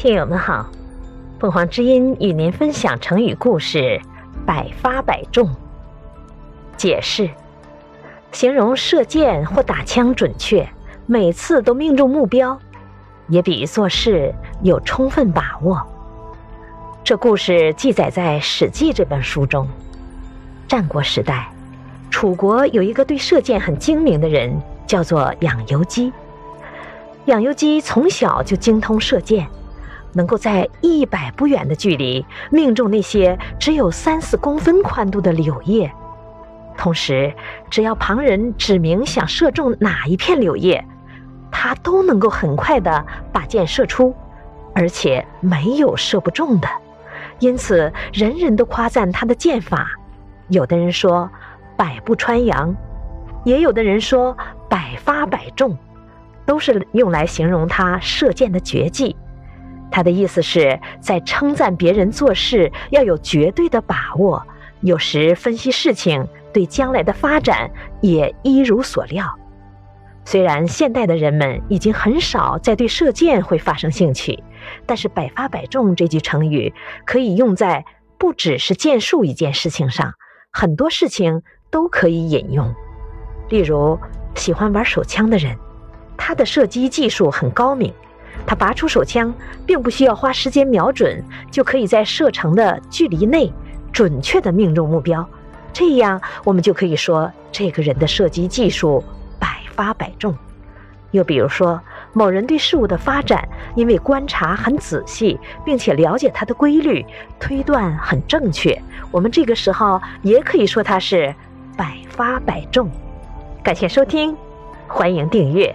听友们好，凤凰之音与您分享成语故事“百发百中”。解释：形容射箭或打枪准确，每次都命中目标，也比喻做事有充分把握。这故事记载在《史记》这本书中。战国时代，楚国有一个对射箭很精明的人，叫做养由基。养由基从小就精通射箭。能够在一百不远的距离命中那些只有三四公分宽度的柳叶，同时，只要旁人指明想射中哪一片柳叶，他都能够很快的把箭射出，而且没有射不中的。因此，人人都夸赞他的箭法。有的人说“百步穿杨”，也有的人说“百发百中”，都是用来形容他射箭的绝技。他的意思是在称赞别人做事要有绝对的把握，有时分析事情对将来的发展也一如所料。虽然现代的人们已经很少再对射箭会发生兴趣，但是“百发百中”这句成语可以用在不只是箭术一件事情上，很多事情都可以引用。例如，喜欢玩手枪的人，他的射击技术很高明。他拔出手枪，并不需要花时间瞄准，就可以在射程的距离内准确地命中目标。这样，我们就可以说这个人的射击技术百发百中。又比如说，某人对事物的发展，因为观察很仔细，并且了解它的规律，推断很正确，我们这个时候也可以说他是百发百中。感谢收听，欢迎订阅。